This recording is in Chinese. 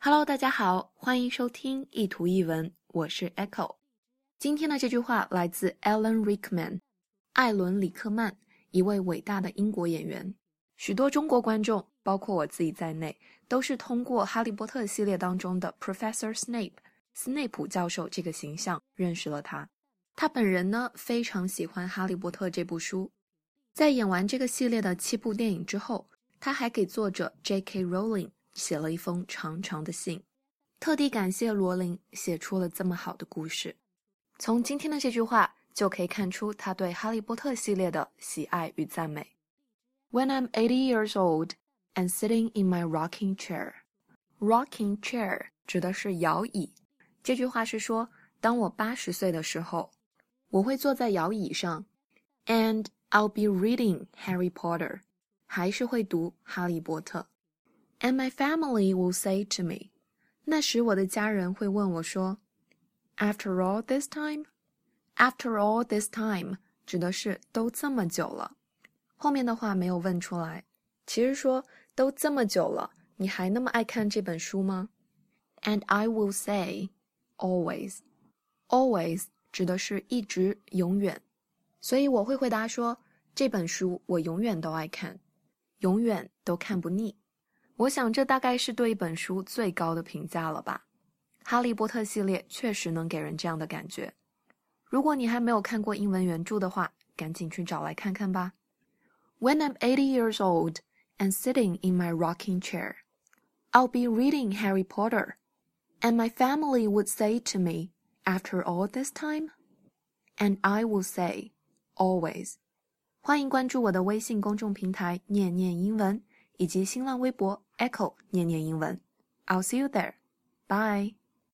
Hello，大家好，欢迎收听一图一文，我是 Echo。今天的这句话来自 Alan Rickman，艾伦·里克曼，一位伟大的英国演员。许多中国观众，包括我自己在内，都是通过《哈利波特》系列当中的 Professor Snape，斯内普教授这个形象认识了他。他本人呢，非常喜欢《哈利波特》这部书。在演完这个系列的七部电影之后，他还给作者 J.K. Rowling 写了一封长长的信，特地感谢罗琳写出了这么好的故事。从今天的这句话就可以看出他对《哈利波特》系列的喜爱与赞美。When I'm eighty years old and sitting in my rocking chair, rocking chair 指的是摇椅。这句话是说，当我八十岁的时候，我会坐在摇椅上，and I'll be reading Harry Potter，还是会读《哈利波特》。And my family will say to me，那时我的家人会问我说，After all this time，After all this time 指的是都这么久了。后面的话没有问出来，其实说都这么久了，你还那么爱看这本书吗？And I will say always, always 指的是一直、永远，所以我会回答说这本书我永远都爱看，永远都看不腻。 我想这大概是对一本书最高的评价了吧。哈利波特系列确实能给人这样的感觉。如果你还没有看过英文原著的话，赶紧去找来看看吧。When I'm 80 years old and sitting in my rocking chair, I'll be reading Harry Potter, and my family would say to me, After all this time? And I will say, Always. 欢迎关注我的微信公众平台“念念英文”以及新浪微博 “Echo 念念英文”。I'll see you there. Bye.